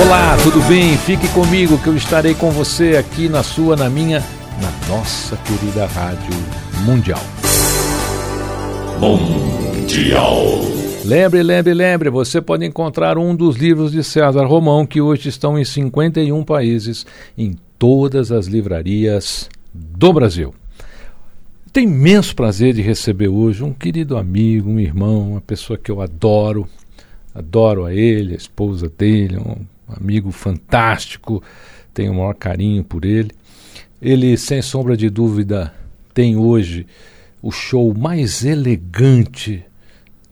Olá, tudo bem? Fique comigo que eu estarei com você aqui na sua, na minha, na nossa querida Rádio Mundial. Mundial. Lembre, lembre, lembre, você pode encontrar um dos livros de César Romão que hoje estão em 51 países, em todas as livrarias do Brasil. Tenho imenso prazer de receber hoje um querido amigo, um irmão, uma pessoa que eu adoro, adoro a ele, a esposa dele, um amigo fantástico, tenho o maior carinho por ele. Ele, sem sombra de dúvida, tem hoje o show mais elegante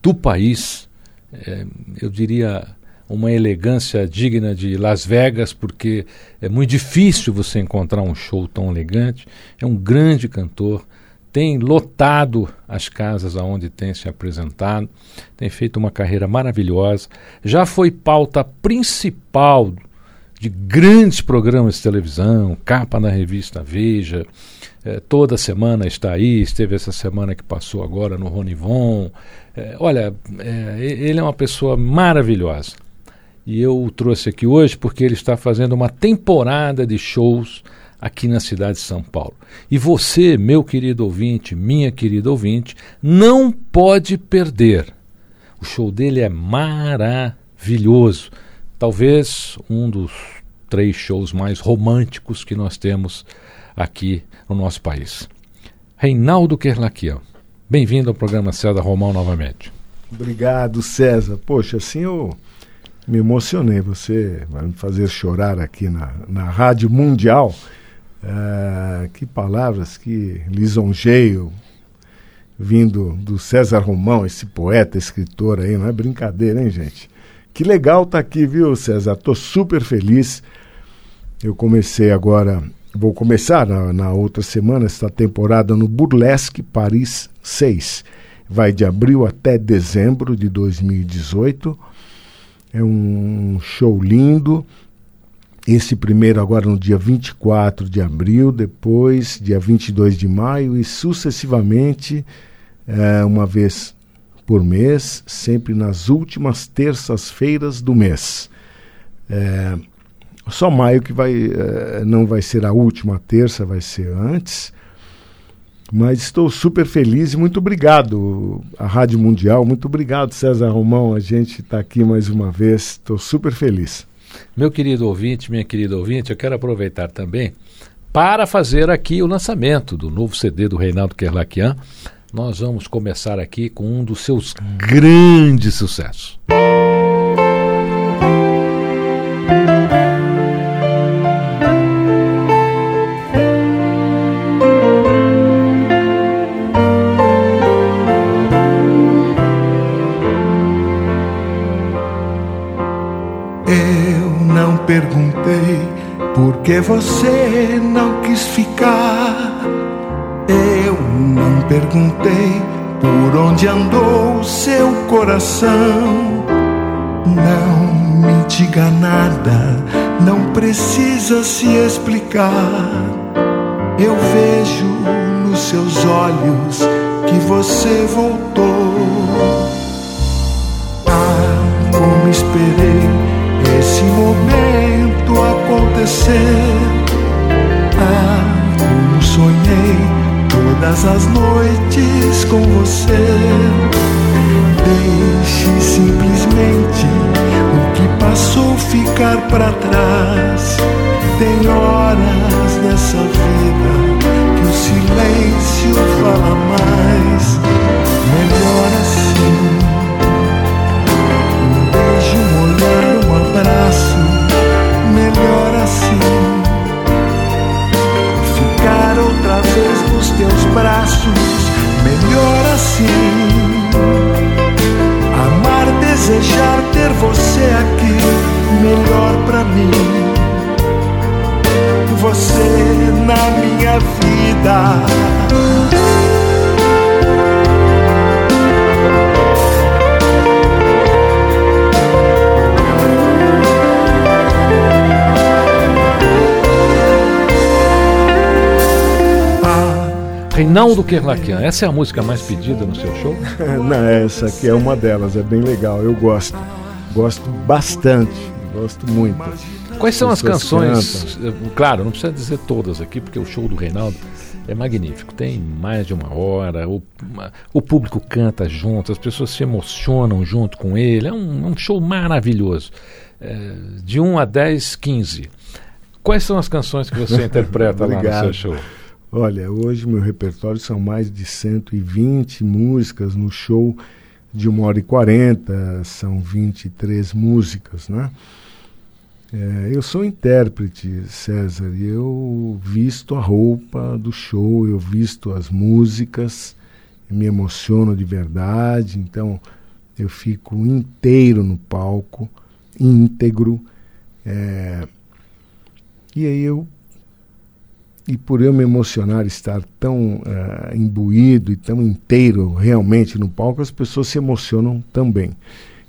do país. É, eu diria uma elegância digna de Las Vegas, porque é muito difícil você encontrar um show tão elegante. É um grande cantor, tem lotado as casas aonde tem se apresentado, tem feito uma carreira maravilhosa, já foi pauta principal de grandes programas de televisão, capa na revista Veja, eh, toda semana está aí, esteve essa semana que passou agora no Ronivon. Eh, olha, eh, ele é uma pessoa maravilhosa. E eu o trouxe aqui hoje porque ele está fazendo uma temporada de shows aqui na cidade de São Paulo. E você, meu querido ouvinte, minha querida ouvinte, não pode perder. O show dele é maravilhoso. Talvez um dos três shows mais românticos que nós temos aqui no nosso país. Reinaldo Kerlakian, bem-vindo ao programa César Romão novamente. Obrigado, César. Poxa, assim eu me emocionei. Você vai me fazer chorar aqui na, na Rádio Mundial. Ah, que palavras, que lisonjeio vindo do César Romão, esse poeta, escritor aí, não é brincadeira, hein, gente? Que legal tá aqui, viu, César? Tô super feliz. Eu comecei agora, vou começar na, na outra semana esta temporada no Burlesque Paris 6. Vai de abril até dezembro de 2018. É um show lindo. Esse primeiro agora no dia 24 de abril, depois dia 22 de maio e sucessivamente é, uma vez por mês, sempre nas últimas terças-feiras do mês. É, só maio que vai, é, não vai ser a última terça, vai ser antes. Mas estou super feliz e muito obrigado à Rádio Mundial, muito obrigado César Romão, a gente está aqui mais uma vez, estou super feliz. Meu querido ouvinte, minha querida ouvinte, eu quero aproveitar também para fazer aqui o lançamento do novo CD do Reinaldo Kerlakian. Nós vamos começar aqui com um dos seus grandes sucessos. Eu perguntei por que você não quis ficar. Eu não perguntei por onde andou seu coração. Não me diga nada, não precisa se explicar. Eu vejo nos seus olhos que você voltou. Ah, como esperei esse momento acontecer. Ah, como sonhei todas as noites com você. Deixe simplesmente o que passou ficar para trás. Tem horas nessa vida que o silêncio fala mais. Melhor assim. Um beijo, olhar, um abraço. Reinaldo Kerlakian, essa é a música mais pedida no seu show? Não, essa aqui é uma delas, é bem legal, eu gosto. Gosto bastante, gosto muito. Quais são as canções? Cantam. Claro, não precisa dizer todas aqui, porque o show do Reinaldo é magnífico. Tem mais de uma hora, o, o público canta junto, as pessoas se emocionam junto com ele. É um, um show maravilhoso. É, de 1 a 10, 15. Quais são as canções que você interpreta lá no seu show? Olha, hoje meu repertório são mais de 120 músicas no show de 1 hora e 40, são 23 músicas, né? É, eu sou intérprete, César, e eu visto a roupa do show, eu visto as músicas, me emociono de verdade, então eu fico inteiro no palco, íntegro. É, e aí eu e por eu me emocionar, estar tão uh, imbuído e tão inteiro realmente no palco, as pessoas se emocionam também.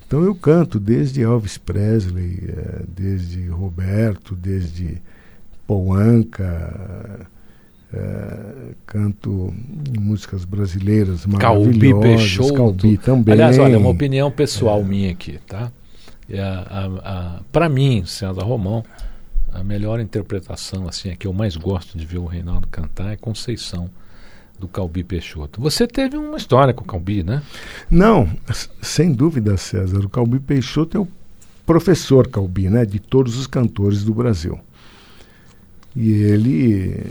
Então eu canto desde Elvis Presley, uh, desde Roberto, desde Paul Anka, uh, canto músicas brasileiras maravilhosas. Calbi Peixoto. Calbi também. Aliás, olha, uma opinião pessoal é. minha aqui, tá? Para mim, César Romão, a melhor interpretação, assim, a que eu mais gosto de ver o Reinaldo cantar é Conceição, do Calbi Peixoto. Você teve uma história com o Calbi, né? Não, sem dúvida, César. O Calbi Peixoto é o professor Calbi, né? De todos os cantores do Brasil. E ele,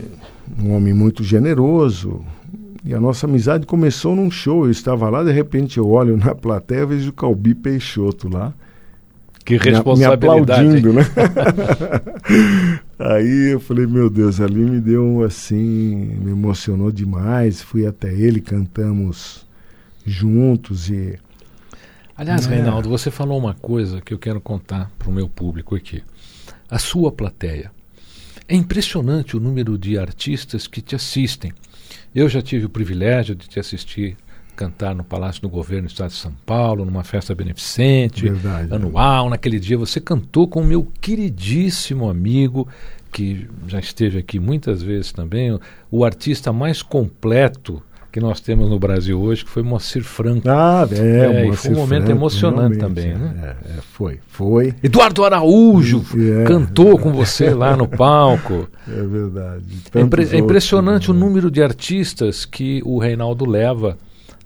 um homem muito generoso, e a nossa amizade começou num show. Eu estava lá, de repente eu olho na plateia e vejo o Calbi Peixoto lá. Que responsabilidade. Me, aplaudindo, né? Aí eu falei, meu Deus, ali me deu assim, me emocionou demais. Fui até ele, cantamos juntos e. Aliás, é. Reinaldo, você falou uma coisa que eu quero contar para o meu público aqui. A sua plateia. É impressionante o número de artistas que te assistem. Eu já tive o privilégio de te assistir cantar no Palácio do Governo do Estado de São Paulo, numa festa beneficente, Verdade, anual. Naquele dia você cantou com o meu queridíssimo amigo, que já esteve aqui muitas vezes também, o, artista mais completo que nós temos no Brasil hoje, que foi Moacir Franco. Ah, é, é foi um momento Franco, emocionante também, né? É, é, foi, foi. Eduardo Araújo é. cantou com você lá no palco. É verdade. É, impre é, impressionante o número de artistas que o Reinaldo leva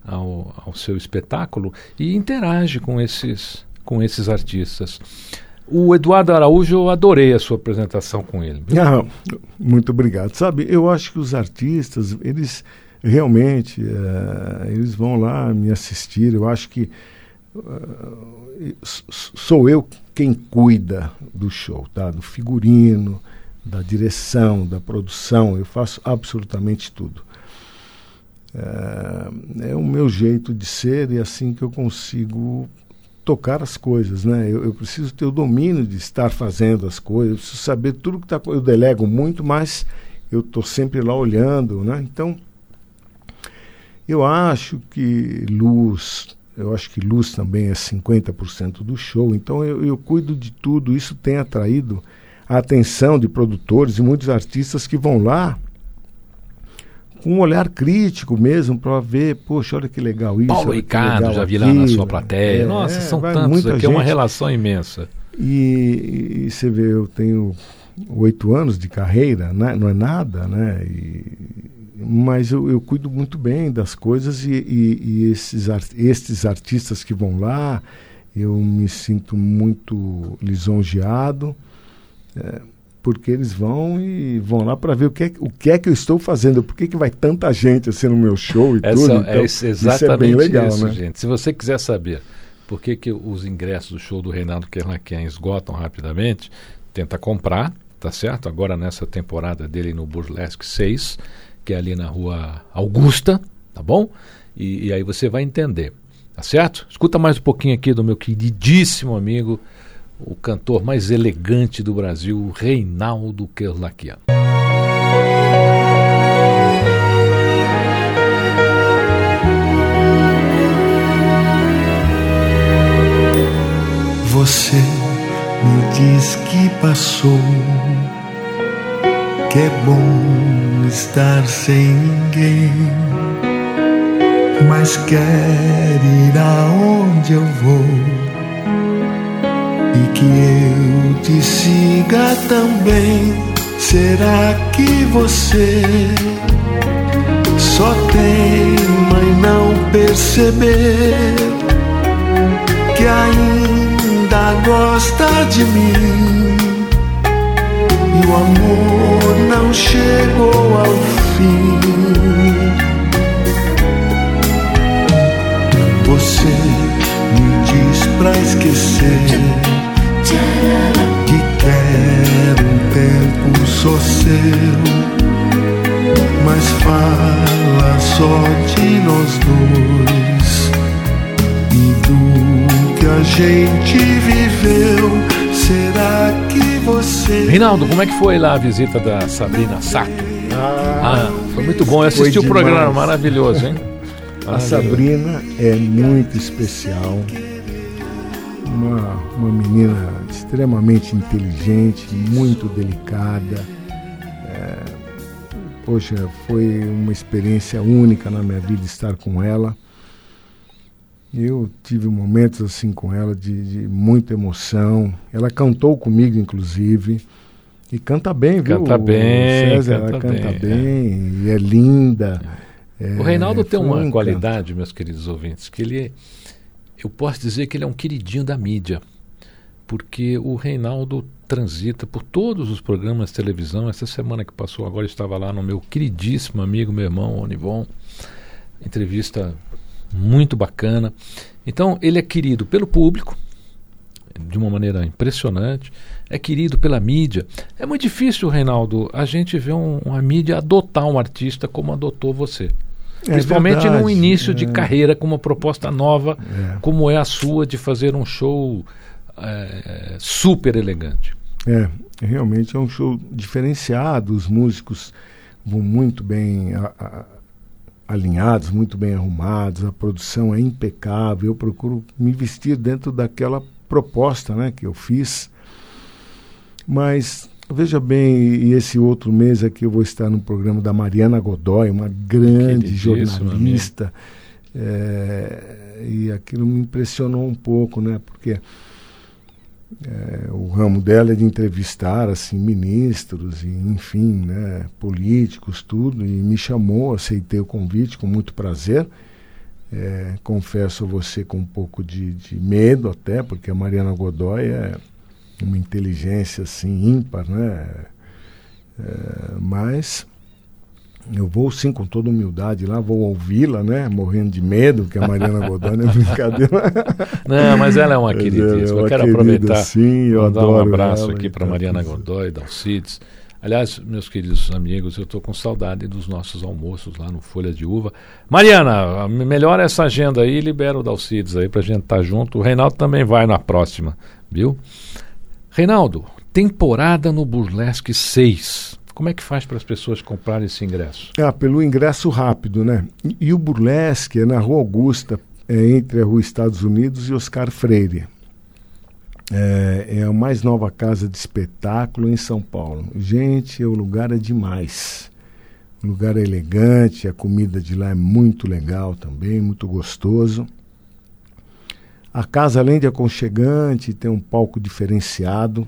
ao, ao seu espetáculo e interage com esses, com esses artistas. O Eduardo Araújo, eu adorei a sua apresentação com ele. Ah, muito obrigado. Sabe, eu acho que os artistas, eles realmente, uh, eles vão lá me assistir. Eu acho que uh, sou eu quem cuida do show, tá? Do figurino, da direção, da produção. Eu faço absolutamente tudo. É, é, o meu jeito de ser e é assim que eu consigo tocar as coisas, né? Eu, eu, preciso ter o domínio de estar fazendo as coisas, eu preciso saber tudo que está. Eu delego muito, mas eu estou sempre lá olhando, né? Então, eu acho que luz, eu acho que luz também é 50% do show, então eu, eu cuido de tudo. Isso tem atraído a atenção de produtores e muitos artistas que vão lá com um olhar crítico mesmo para ver, poxa, olha que legal isso. Paulo Ricardo, já vi lá na sua plateia. É, Nossa, são tantos aqui, gente. é uma relação imensa. E, e, você vê, eu tenho oito anos de carreira, né? não é nada, né? E, mas eu, eu, cuido muito bem das coisas e, e, esses, estes artistas que vão lá, eu me sinto muito lisonjeado. É, porque eles vão e vão lá para ver o que, é, o que é que eu estou fazendo, por que, que vai tanta gente assim no meu show e Essa, tudo. Então, é exatamente isso é bem legal, isso, né? gente. Se você quiser saber por que, que os ingressos do show do Reinaldo Kerlaken esgotam rapidamente, tenta comprar, tá certo? Agora nessa temporada dele no Burlesque 6, que é ali na rua Augusta, tá bom? E, e aí você vai entender, tá certo? Escuta mais um pouquinho aqui do meu queridíssimo amigo o cantor mais elegante do Brasil, Reinaldo Kerlakian. Você me diz que passou, que é bom estar sem ninguém, mas quer ir aonde eu vou e que eu te siga também. Será que você só teima em não perceber que ainda gosta de mim? E o amor não chegou ao fim. Pra esquecer que quer um tempo só seu, mas fala só de nós dois e do que a gente viveu. Será que você. Reinaldo, como é que foi lá a visita da Sabrina Sato? Ah, ah foi muito bom. Eu assisti o programa, maravilhoso, hein? A Sabrina é muito especial uma, uma menina extremamente inteligente, muito delicada. É, poxa, foi uma experiência única na minha vida estar com ela. Eu tive momentos assim com ela de, de muita emoção. Ela cantou comigo, inclusive. E canta bem, viu? Canta bem, César, canta ela canta bem, bem é. e é linda. É, o Reinaldo tem uma um qualidade, meus queridos ouvintes, que ele eu posso dizer que ele é um queridinho da mídia, porque o Reinaldo transita por todos os programas de televisão. Essa semana que passou agora estava lá no meu queridíssimo amigo, meu irmão Onivon. Entrevista muito bacana. Então, ele é querido pelo público, de uma maneira impressionante, é querido pela mídia. É muito difícil, Reinaldo, a gente ver um, uma mídia adotar um artista como adotou você. É Principalmente verdade, no início é. de carreira, com uma proposta nova, é. como é a sua, de fazer um show é, super elegante. É, realmente é um show diferenciado, os músicos vão muito bem a, a, alinhados, muito bem arrumados, a produção é impecável, eu procuro me vestir dentro daquela proposta né, que eu fiz. Mas Veja bem, e esse outro mês aqui eu vou estar no programa da Mariana Godoy, uma grande jornalista. É, e aquilo me impressionou um pouco, né? Porque é, o ramo dela é de entrevistar assim ministros e enfim, né, políticos, tudo. E me chamou, aceitei o convite com muito prazer. É, confesso a você com um pouco de, de medo até, porque a Mariana Godoy é uma inteligência assim ímpar, né? É, mas eu vou sim com toda humildade lá, vou ouvi-la, né? Morrendo de medo, que a Mariana Godoy é brincadeira. Não, mas ela é uma querida. É eu quero querida, aproveitar sim, eu dar um abraço aqui para Mariana Godoy, Dalcides. Aliás, meus queridos amigos, eu estou com saudade dos nossos almoços lá no Folha de Uva. Mariana, melhora essa agenda aí e libera o Dalcides aí para a gente estar tá junto. O Reinaldo também vai na próxima, viu? Reinaldo, temporada no Burlesque 6. Como é que faz para as pessoas comprarem esse ingresso? Ah, pelo ingresso rápido, né? E, e o Burlesque é na Rua Augusta, é entre a Rua Estados Unidos e Oscar Freire. É, é, a mais nova casa de espetáculo em São Paulo. Gente, o lugar é demais. O lugar é elegante, a comida de lá é muito legal também, muito gostoso. A casa, além de aconchegante, tem um palco diferenciado.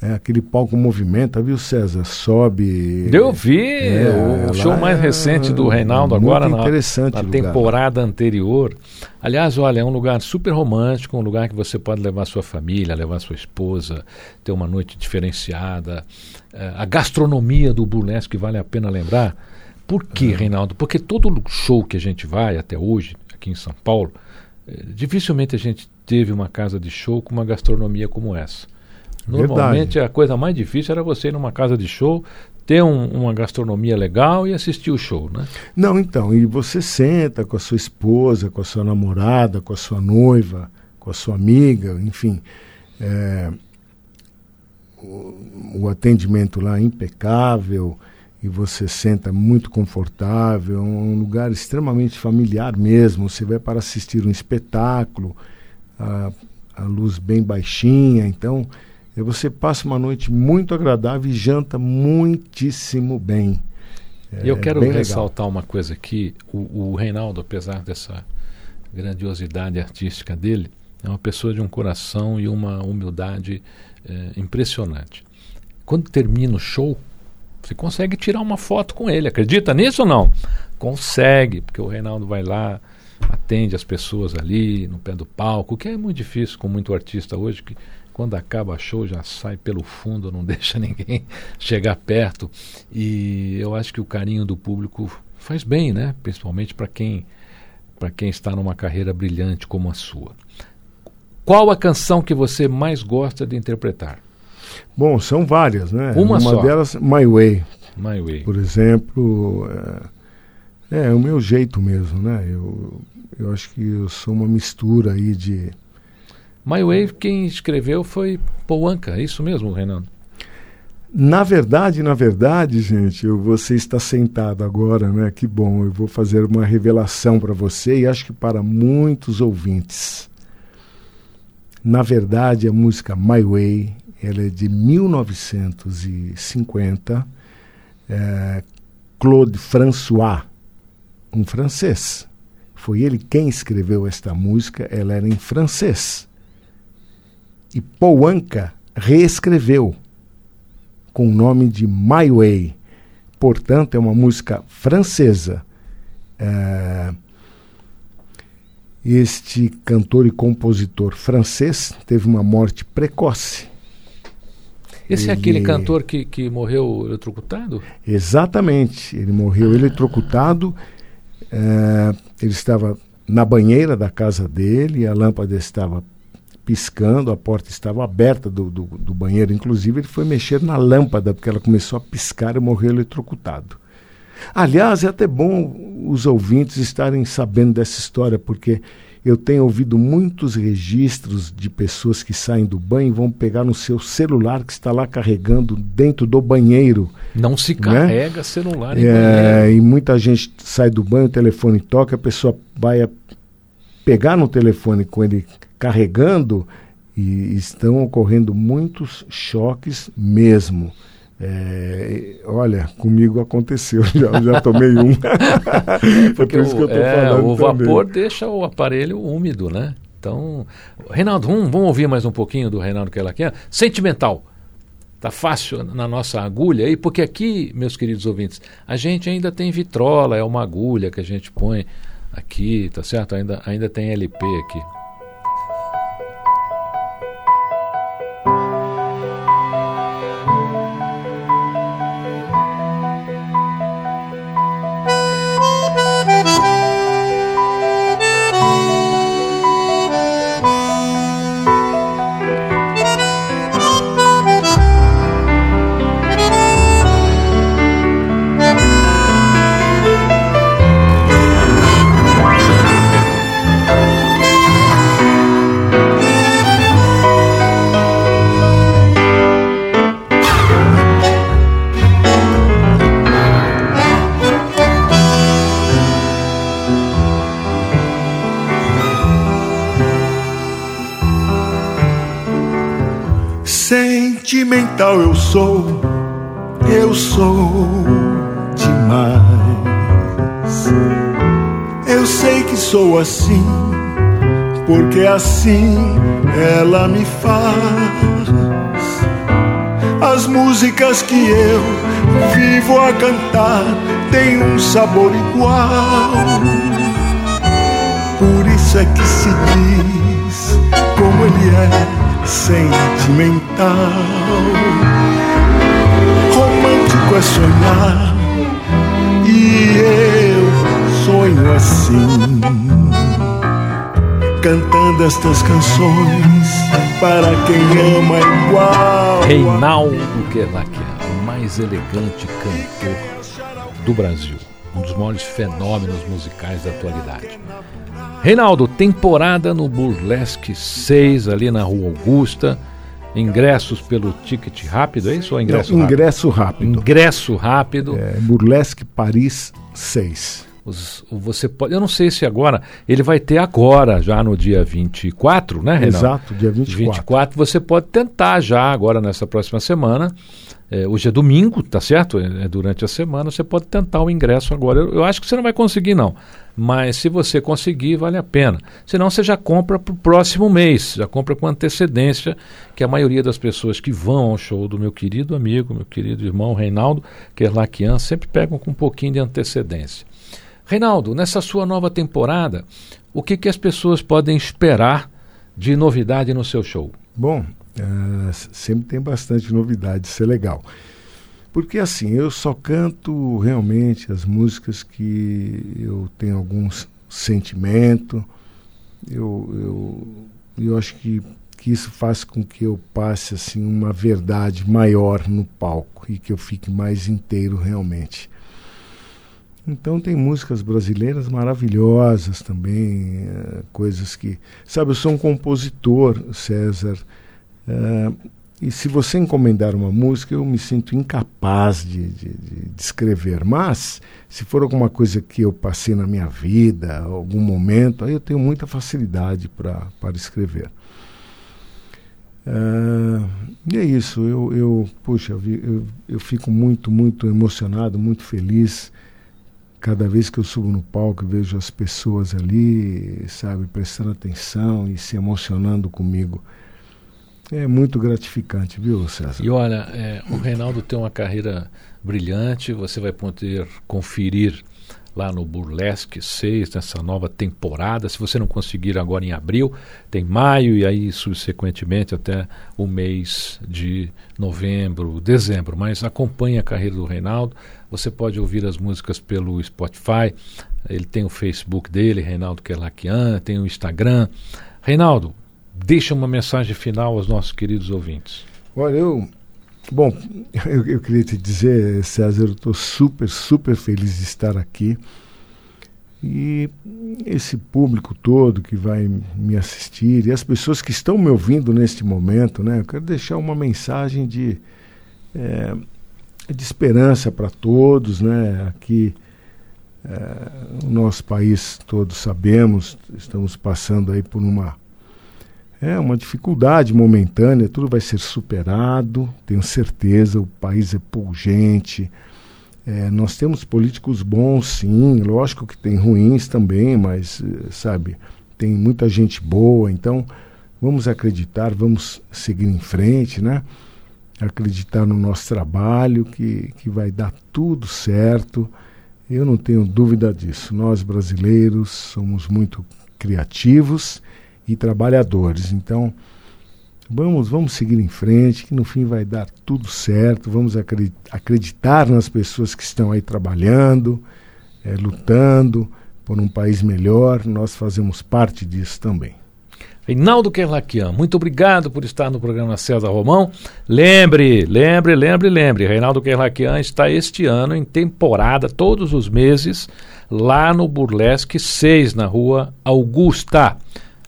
É, aquele palco movimenta, viu, César? Sobe. Eu vi é, o show mais é recente do Reinaldo agora na, na temporada anterior. Aliás, olha, é um lugar super romântico, um lugar que você pode levar sua família, levar sua esposa, ter uma noite diferenciada. É, a gastronomia do burlesque vale a pena lembrar. Por quê, Reinaldo? Porque todo show que a gente vai até hoje, aqui em São Paulo, é, dificilmente a gente teve uma casa de show com uma gastronomia como essa. Normalmente Verdade. a coisa mais difícil era você ir numa casa de show, ter um, uma gastronomia legal e assistir o show, né? Não, então, e você senta com a sua esposa, com a sua namorada, com a sua noiva, com a sua amiga, enfim. É, o, o, atendimento lá é impecável e você senta muito confortável, é um lugar extremamente familiar mesmo. Você vai para assistir um espetáculo, a, a luz bem baixinha, então e você passa uma noite muito agradável e janta muitíssimo bem. É, eu quero ressaltar legal. uma coisa aqui. O, o Reinaldo, apesar dessa grandiosidade artística dele, é uma pessoa de um coração e uma humildade é, impressionante. Quando termina o show, você consegue tirar uma foto com ele. Acredita nisso ou não? Consegue, porque o Reinaldo vai lá, atende as pessoas ali no pé do palco, que é muito difícil com muito artista hoje que quando acaba show já sai pelo fundo, não deixa ninguém chegar perto. E eu acho que o carinho do público faz bem, né? Principalmente para quem para quem está numa carreira brilhante como a sua. Qual a canção que você mais gosta de interpretar? Bom, são várias, né? Uma, Uma delas, My Way. My Way. Por exemplo, é, é o meu jeito mesmo, né? Eu, eu acho que eu sou uma mistura aí de My Way, quem escreveu foi Paul Anka, é isso mesmo, Renan? Na verdade, na verdade, gente, eu, você está sentado agora, né? Que bom, eu vou fazer uma revelação para você e acho que para muitos ouvintes. Na verdade, a música My Way, ela é de 1950. É, Claude François, um francês. Foi ele quem escreveu esta música, ela era em francês e Paul Anka reescreveu com o nome de My Way. Portanto, é uma música francesa. É... Este cantor e compositor francês teve uma morte precoce. Esse ele... é aquele cantor que, que morreu eletrocutado? Exatamente. Ele morreu ah. eletrocutado. É... ele estava na banheira da casa dele, a lâmpada estava piscando, a porta estava aberta do, do, do, banheiro. Inclusive, ele foi mexer na lâmpada, porque ela começou a piscar e morreu eletrocutado. Aliás, é até bom os ouvintes estarem sabendo dessa história, porque eu tenho ouvido muitos registros de pessoas que saem do banho e vão pegar no seu celular que está lá carregando dentro do banheiro. Não se né? carrega celular em é, banheiro. E muita gente sai do banho, o telefone toca, a pessoa vai pegar no telefone com ele carregando e estão ocorrendo muitos choques mesmo. É, olha, comigo aconteceu, já, já tomei um. Porque é por isso que eu tô é, falando o vapor deixa o aparelho úmido, né? Então, Reinaldo, vamos, vamos ouvir mais um pouquinho do Reinaldo que ela quer. Sentimental. Tá fácil na nossa agulha aí, porque aqui, meus queridos ouvintes, a gente ainda tem vitrola, é uma agulha que a gente põe aqui, tá certo? Ainda, ainda tem LP aqui. Sentimental eu sou, eu sou demais. Eu sei que sou assim, porque assim ela me faz. As músicas que eu vivo a cantar têm um sabor igual. Por isso é que se diz como ele é sentimental. Romântico é sonhar e eu sonho assim cantando estas canções para quem ama igual. Reinaldo Kerlakian, o mais elegante cantor do Brasil, um dos maiores fenômenos musicais da atualidade. Reinaldo, temporada no Burlesque 6, ali na Rua Augusta. Ingressos pelo ticket rápido, é isso ou ingresso Não, rápido? ingresso rápido. Ingresso rápido. É, Burlesque Paris 6. Os- você pode, eu não sei se agora, ele vai ter agora, já no dia 24, né, Reinaldo? Exato, dia 24. 24, você pode tentar já agora nessa próxima semana. É, hoje é domingo, tá certo? É, é durante a semana, você pode tentar o ingresso agora. Eu, eu acho que você não vai conseguir, não. Mas se você conseguir, vale a pena. Senão você já compra para o próximo mês, já compra com antecedência, que a maioria das pessoas que vão ao show do meu querido amigo, meu querido irmão Reinaldo Kerlakian, sempre pegam com um pouquinho de antecedência. Reinaldo, nessa sua nova temporada, o que, que as pessoas podem esperar de novidade no seu show? Bom, s- sempre tem bastante novidade, isso é legal. Porque assim, eu só canto realmente as músicas que eu tenho algum sentimento. Eu, eu, eu acho que, que isso faz com que eu passe assim uma verdade maior no palco e que eu fique mais inteiro realmente. Então tem músicas brasileiras maravilhosas também, eh, coisas que. Sabe, eu sou um compositor, César. eh, e se você encomendar uma música, eu me sinto incapaz de, de, de- escrever. Mas, se for alguma coisa que eu passei na minha vida, algum momento, aí eu tenho muita facilidade para escrever. Ah, e é isso, eu, eu puxa, eu, eu, fico muito, muito emocionado, muito feliz cada vez que eu subo no palco vejo as pessoas ali, sabe, prestando atenção e se emocionando comigo. É muito gratificante, viu, César? E olha, é, o Reinaldo tem uma carreira brilhante, você vai poder conferir lá no Burlesque 6, nessa nova temporada. Se você não conseguir agora em abril, tem maio e aí subsequentemente até o mês de novembro, dezembro. Mas acompanhe a carreira do Reinaldo. Você pode ouvir as músicas pelo Spotify, ele tem o Facebook dele, Reinaldo Kerlakian, tem o Instagram. Reinaldo, deixa uma mensagem final aos nossos queridos ouvintes. Olha, eu. Bom, eu, eu queria te dizer, César, eu estou super, super feliz de estar aqui. E esse público todo que vai me assistir e as pessoas que estão me ouvindo neste momento, né? Eu quero deixar uma mensagem de, eh, de esperança para todos, né? Aqui, eh, o nosso país, todos sabemos, estamos passando aí por uma é uma dificuldade momentânea, tudo vai ser superado, tenho certeza. O país é pungente. É, nós temos políticos bons, sim, lógico que tem ruins também, mas, eh, sabe, tem muita gente boa. Então, vamos acreditar, vamos seguir em frente, né? Acreditar no nosso trabalho, que, que vai dar tudo certo. Eu não tenho dúvida disso. Nós brasileiros somos muito criativos e trabalhadores. Então, vamos, vamos seguir em frente, que no fim vai dar tudo certo. Vamos acredi- acreditar nas pessoas que estão aí trabalhando, eh, lutando por um país melhor. Nós fazemos parte disso também. Reinaldo Kerlakian, muito obrigado por estar no programa César Romão. Lembre, lembre, lembre, lembre, Reinaldo Kerlakian está este ano em temporada, todos os meses, lá no Burlesque 6, na rua Augusta.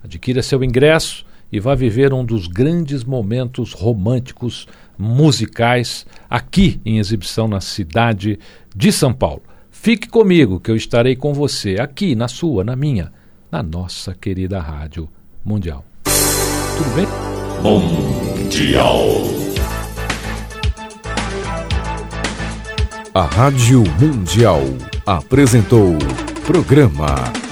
Adquira seu ingresso e vá viver um dos grandes momentos românticos musicais aqui em exibição na cidade de São Paulo. Fique comigo que eu estarei com você aqui na sua, na minha, na nossa querida Rádio Mundial. Tudo bem? Mundial. A Rádio Mundial apresentou programa